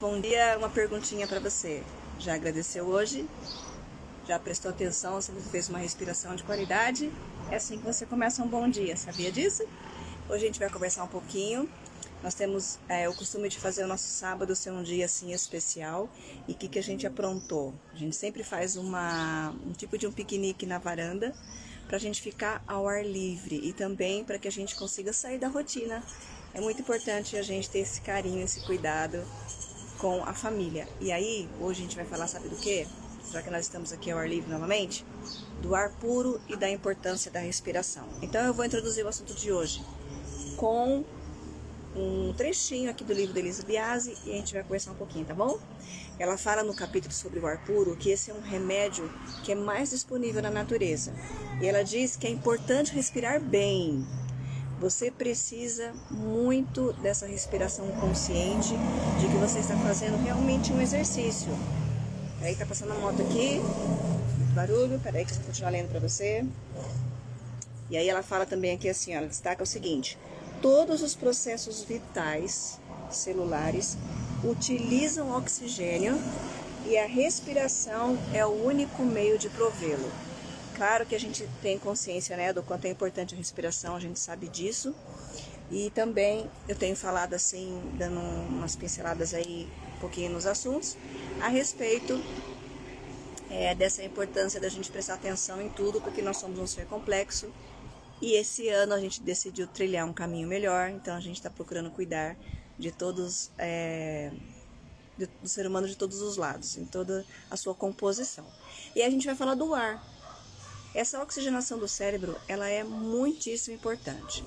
Bom dia, uma perguntinha para você. Já agradeceu hoje? Já prestou atenção se você fez uma respiração de qualidade? É assim que você começa um bom dia, sabia disso? Hoje a gente vai conversar um pouquinho. Nós temos é, o costume de fazer o nosso sábado ser um dia assim especial. E o que, que a gente aprontou? A gente sempre faz uma, um tipo de um piquenique na varanda para a gente ficar ao ar livre e também para que a gente consiga sair da rotina. É muito importante a gente ter esse carinho, esse cuidado com a família. E aí, hoje a gente vai falar, sabe do que? Já que nós estamos aqui ao ar livre novamente, do ar puro e da importância da respiração. Então eu vou introduzir o assunto de hoje com um trechinho aqui do livro de Elisa Biasi e a gente vai conversar um pouquinho, tá bom? Ela fala no capítulo sobre o ar puro que esse é um remédio que é mais disponível na natureza. E ela diz que é importante respirar bem, você precisa muito dessa respiração consciente, de que você está fazendo realmente um exercício. Peraí, tá passando a moto aqui, muito barulho, peraí que eu vou continuar lendo para você. E aí ela fala também aqui assim, ela destaca o seguinte: todos os processos vitais celulares utilizam oxigênio e a respiração é o único meio de provê-lo. Claro que a gente tem consciência né, do quanto é importante a respiração, a gente sabe disso. E também eu tenho falado assim, dando umas pinceladas aí um pouquinho nos assuntos, a respeito é, dessa importância da gente prestar atenção em tudo, porque nós somos um ser complexo. E esse ano a gente decidiu trilhar um caminho melhor, então a gente está procurando cuidar de todos, é, do ser humano de todos os lados, em toda a sua composição. E a gente vai falar do ar, essa oxigenação do cérebro, ela é muitíssimo importante.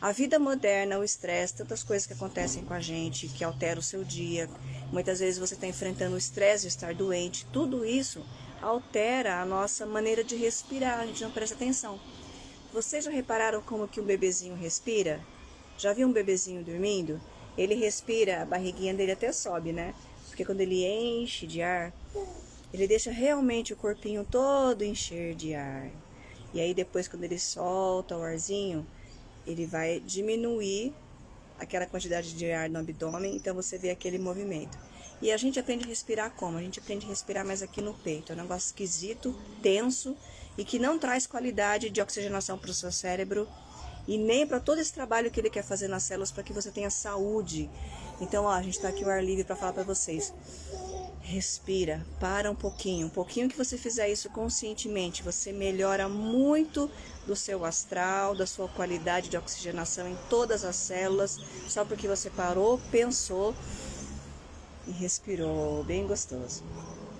A vida moderna, o estresse, tantas coisas que acontecem com a gente, que alteram o seu dia, muitas vezes você está enfrentando o estresse de estar doente, tudo isso altera a nossa maneira de respirar, a gente não presta atenção. Vocês já repararam como que um bebezinho respira? Já viu um bebezinho dormindo? Ele respira, a barriguinha dele até sobe, né? Porque quando ele enche de ar, ele deixa realmente o corpinho todo encher de ar. E aí depois quando ele solta o arzinho, ele vai diminuir aquela quantidade de ar no abdômen, então você vê aquele movimento. E a gente aprende a respirar como? A gente aprende a respirar mais aqui no peito. É um negócio esquisito, tenso e que não traz qualidade de oxigenação para o seu cérebro e nem para todo esse trabalho que ele quer fazer nas células para que você tenha saúde. Então, ó, a gente está aqui o ar livre para falar para vocês. Respira, para um pouquinho. Um pouquinho que você fizer isso conscientemente, você melhora muito do seu astral, da sua qualidade de oxigenação em todas as células, só porque você parou, pensou e respirou. Bem gostoso.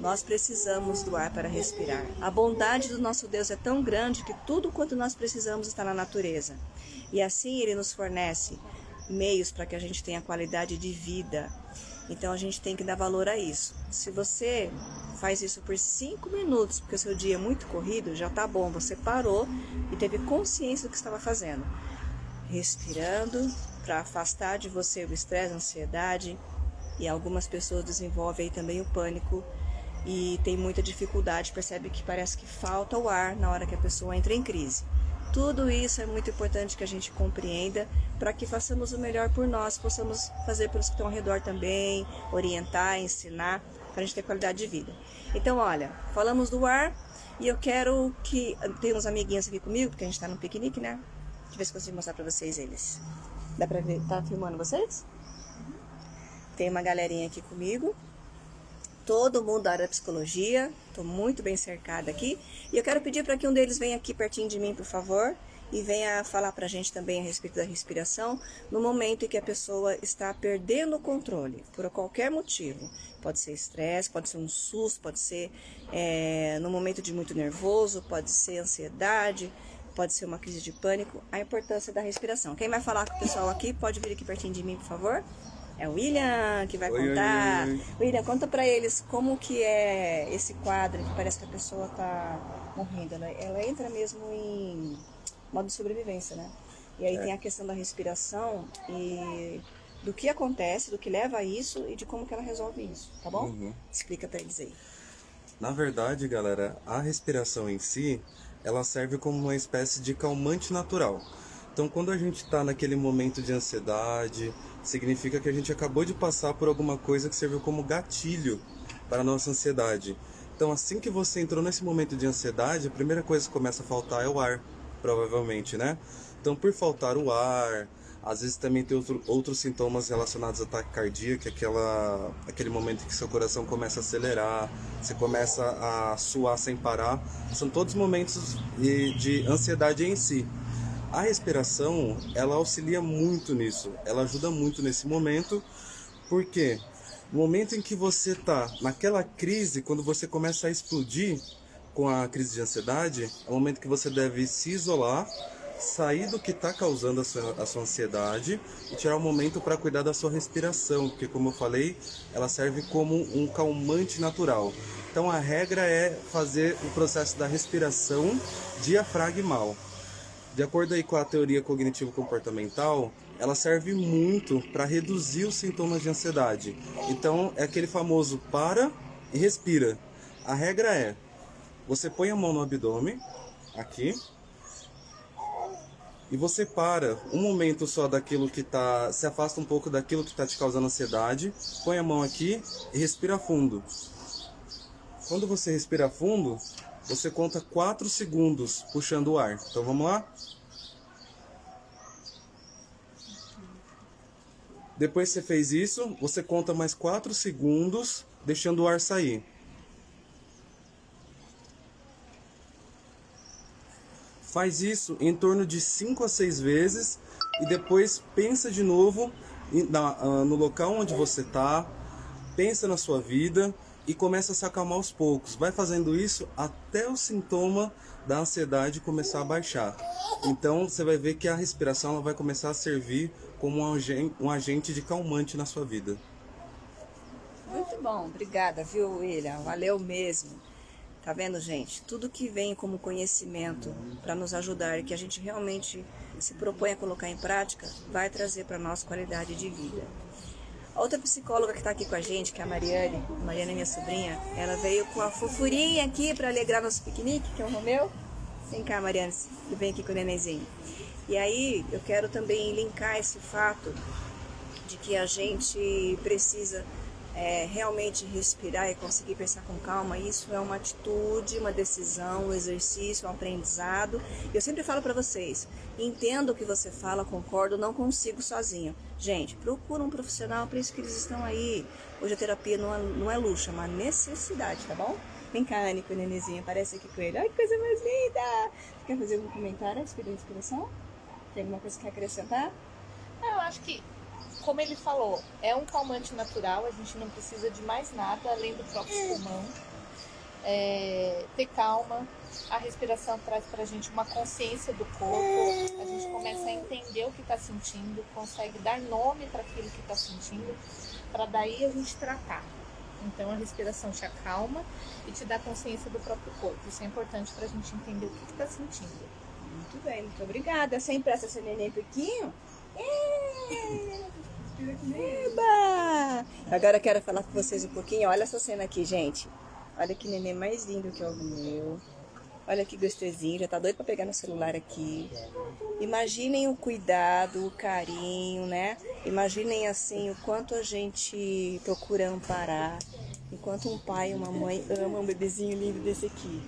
Nós precisamos do ar para respirar. A bondade do nosso Deus é tão grande que tudo quanto nós precisamos está na natureza. E assim ele nos fornece meios para que a gente tenha qualidade de vida, então a gente tem que dar valor a isso. Se você faz isso por cinco minutos, porque o seu dia é muito corrido, já tá bom. Você parou e teve consciência do que estava fazendo. Respirando para afastar de você o estresse, a ansiedade. E algumas pessoas desenvolvem também o pânico e tem muita dificuldade, percebe que parece que falta o ar na hora que a pessoa entra em crise. Tudo isso é muito importante que a gente compreenda para que façamos o melhor por nós, possamos fazer pelos que estão ao redor também, orientar, ensinar, para a gente ter qualidade de vida. Então, olha, falamos do ar e eu quero que. Tem uns amiguinhos aqui comigo, porque a gente está no piquenique, né? Deixa eu ver se consigo mostrar para vocês eles. Dá para ver? Tá filmando vocês? Tem uma galerinha aqui comigo todo mundo da área da psicologia. Estou muito bem cercada aqui. E eu quero pedir para que um deles venha aqui pertinho de mim, por favor, e venha falar para a gente também a respeito da respiração no momento em que a pessoa está perdendo o controle, por qualquer motivo. Pode ser estresse, pode ser um susto, pode ser é, no momento de muito nervoso, pode ser ansiedade, pode ser uma crise de pânico. A importância da respiração. Quem vai falar com o pessoal aqui, pode vir aqui pertinho de mim, por favor. É o William que vai oi, contar. Oi, oi. William, conta para eles como que é esse quadro que parece que a pessoa tá morrendo. Ela, ela entra mesmo em modo de sobrevivência, né? E aí é. tem a questão da respiração e do que acontece, do que leva a isso e de como que ela resolve isso, tá bom? Uhum. Explica para eles aí. Na verdade, galera, a respiração em si, ela serve como uma espécie de calmante natural. Então, quando a gente está naquele momento de ansiedade, significa que a gente acabou de passar por alguma coisa que serviu como gatilho para a nossa ansiedade. Então, assim que você entrou nesse momento de ansiedade, a primeira coisa que começa a faltar é o ar, provavelmente, né? Então, por faltar o ar, às vezes também tem outro, outros sintomas relacionados a ataque cardíaco, aquela, aquele momento em que seu coração começa a acelerar, você começa a suar sem parar. São todos momentos de, de ansiedade em si. A respiração, ela auxilia muito nisso, ela ajuda muito nesse momento, porque no momento em que você está naquela crise, quando você começa a explodir com a crise de ansiedade, é o momento que você deve se isolar sair do que está causando a sua, a sua ansiedade e tirar um momento para cuidar da sua respiração, porque, como eu falei, ela serve como um calmante natural. Então, a regra é fazer o processo da respiração diafragmal. De acordo aí com a teoria cognitivo-comportamental, ela serve muito para reduzir os sintomas de ansiedade. Então, é aquele famoso para e respira. A regra é: você põe a mão no abdômen, aqui, e você para um momento só daquilo que tá. Se afasta um pouco daquilo que está te causando ansiedade, põe a mão aqui e respira fundo. Quando você respira fundo, você conta 4 segundos puxando o ar. Então vamos lá? Depois que você fez isso, você conta mais 4 segundos deixando o ar sair. Faz isso em torno de 5 a 6 vezes e depois pensa de novo ah, no local onde você está, pensa na sua vida e começa a se acalmar aos poucos. Vai fazendo isso até o sintoma da ansiedade começar a baixar. Então você vai ver que a respiração ela vai começar a servir como um agente de calmante na sua vida. Muito bom, obrigada, viu, William? Valeu mesmo. Tá vendo, gente? Tudo que vem como conhecimento para nos ajudar e que a gente realmente se propõe a colocar em prática, vai trazer para nós qualidade de vida. Outra psicóloga que está aqui com a gente, que é a Mariane, a Mariane é minha sobrinha, ela veio com a fofurinha aqui para alegrar nosso piquenique, que é o Romeu. Vem cá, Mariane, que vem aqui com o nenenzinho. E aí, eu quero também linkar esse fato de que a gente precisa é, realmente respirar e conseguir pensar com calma, isso é uma atitude, uma decisão, um exercício, um aprendizado. Eu sempre falo para vocês, entendo o que você fala, concordo, não consigo sozinho. Gente, procura um profissional, para isso que eles estão aí. Hoje a terapia não é, não é luxo, é uma necessidade, tá bom? Vem cá, Anne, com o nenenzinho, aparece aqui com ele. Ai, que coisa mais linda! Você quer fazer algum comentário a respeito da inspiração? Tem alguma coisa que quer acrescentar? Eu acho que como ele falou, é um calmante natural, a gente não precisa de mais nada além do próprio pulmão. É, ter calma, a respiração traz pra gente uma consciência do corpo, a gente começa a entender o que está sentindo, consegue dar nome para aquilo que está sentindo, para daí a gente tratar. Então a respiração te acalma e te dá consciência do próprio corpo. Isso é importante para a gente entender o que está sentindo. Muito bem, muito obrigada. Sempre essa seu neném pequeno. É. Eba! Agora eu quero falar com vocês um pouquinho. Olha essa cena aqui, gente. Olha que neném mais lindo que é o meu. Olha que gostosinho, já tá doido pra pegar no celular aqui. Imaginem o cuidado, o carinho, né? Imaginem assim o quanto a gente procura amparar. Enquanto um pai e uma mãe amam um bebezinho lindo desse aqui.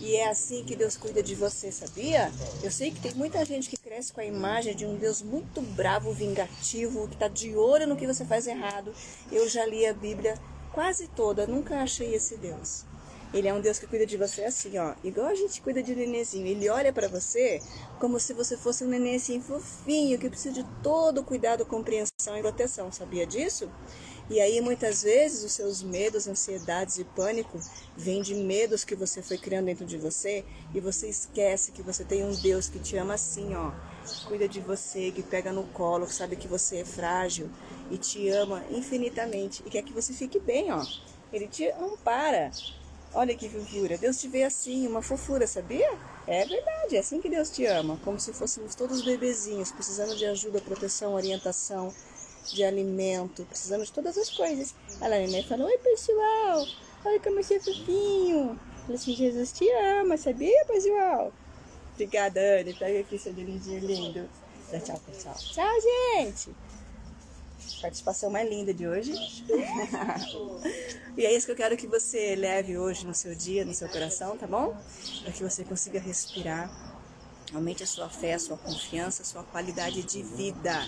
E é assim que Deus cuida de você, sabia? Eu sei que tem muita gente que cresce com a imagem de um Deus muito bravo, vingativo, que está de olho no que você faz errado. Eu já li a Bíblia quase toda, nunca achei esse Deus. Ele é um Deus que cuida de você assim, ó, igual a gente cuida de um nenenzinho. Ele olha para você como se você fosse um nenenzinho fofinho que precisa de todo o cuidado, compreensão e proteção. Sabia disso? E aí muitas vezes os seus medos, ansiedades e pânico vêm de medos que você foi criando dentro de você e você esquece que você tem um Deus que te ama assim, ó. Cuida de você, que pega no colo, que sabe que você é frágil e te ama infinitamente e quer que você fique bem, ó. Ele te ampara. Olha que fofura. Deus te vê assim, uma fofura, sabia? É verdade, é assim que Deus te ama, como se fôssemos todos bebezinhos, precisando de ajuda, proteção, orientação de alimento, precisamos de todas as coisas. A Nenê falou, oi pessoal, olha como você é fofinho. Falei assim, Jesus te ama, sabia pessoal? Obrigada, Anne, pega aqui seu dedinho lindo. Tchau pessoal. Tchau, gente! Participação mais linda de hoje. e é isso que eu quero que você leve hoje no seu dia, no seu coração, tá bom? Para que você consiga respirar, aumente a sua fé, a sua confiança, a sua qualidade de vida.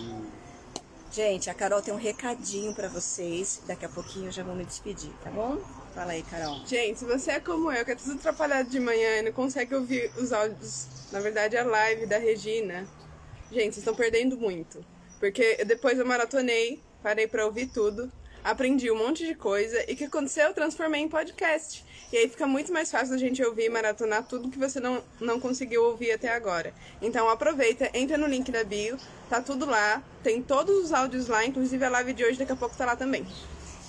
Gente, a Carol tem um recadinho para vocês. Daqui a pouquinho eu já vou me despedir, tá bom? Fala aí, Carol. Gente, se você é como eu, que é tudo atrapalhado de manhã e não consegue ouvir os áudios, na verdade a live da Regina, gente, vocês estão perdendo muito. Porque depois eu maratonei, parei pra ouvir tudo, aprendi um monte de coisa e o que aconteceu? Eu transformei em podcast. E aí fica muito mais fácil a gente ouvir e maratonar tudo que você não, não conseguiu ouvir até agora. Então aproveita, entra no link da bio, tá tudo lá, tem todos os áudios lá, inclusive a live de hoje daqui a pouco tá lá também.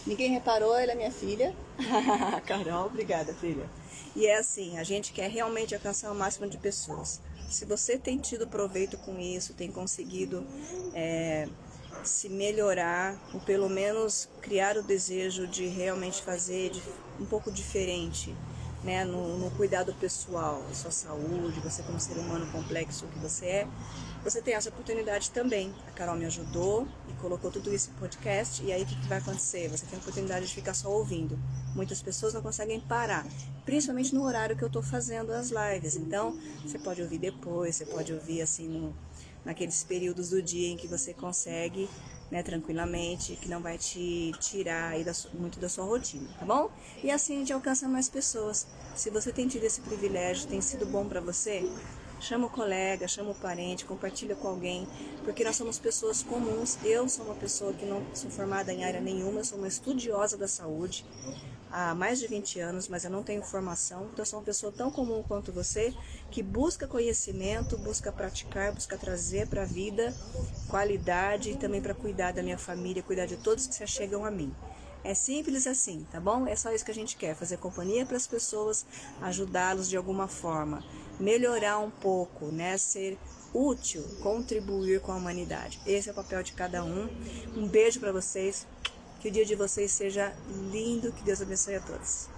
Ninguém reparou, ela é minha filha. Carol, obrigada, filha. E é assim, a gente quer realmente alcançar o máximo de pessoas. Se você tem tido proveito com isso, tem conseguido é, se melhorar, ou pelo menos criar o desejo de realmente fazer um pouco diferente, né, no, no cuidado pessoal, sua saúde, você como ser humano complexo que você é, você tem essa oportunidade também. A Carol me ajudou e colocou tudo isso em podcast. E aí o que, que vai acontecer? Você tem a oportunidade de ficar só ouvindo. Muitas pessoas não conseguem parar, principalmente no horário que eu estou fazendo as lives. Então, você pode ouvir depois, você pode ouvir assim no, naqueles períodos do dia em que você consegue né, tranquilamente, que não vai te tirar da, muito da sua rotina, tá bom? E assim a gente alcança mais pessoas. Se você tem tido esse privilégio, tem sido bom para você, chama o colega, chama o parente, compartilha com alguém, porque nós somos pessoas comuns. Eu sou uma pessoa que não sou formada em área nenhuma, sou uma estudiosa da saúde há mais de 20 anos, mas eu não tenho formação, então eu sou uma pessoa tão comum quanto você, que busca conhecimento, busca praticar, busca trazer para a vida qualidade e também para cuidar da minha família, cuidar de todos que se achegam a mim. É simples assim, tá bom? É só isso que a gente quer, fazer companhia para as pessoas, ajudá-los de alguma forma, melhorar um pouco, né? Ser útil, contribuir com a humanidade. Esse é o papel de cada um. Um beijo para vocês. Que o dia de vocês seja lindo. Que Deus abençoe a todos.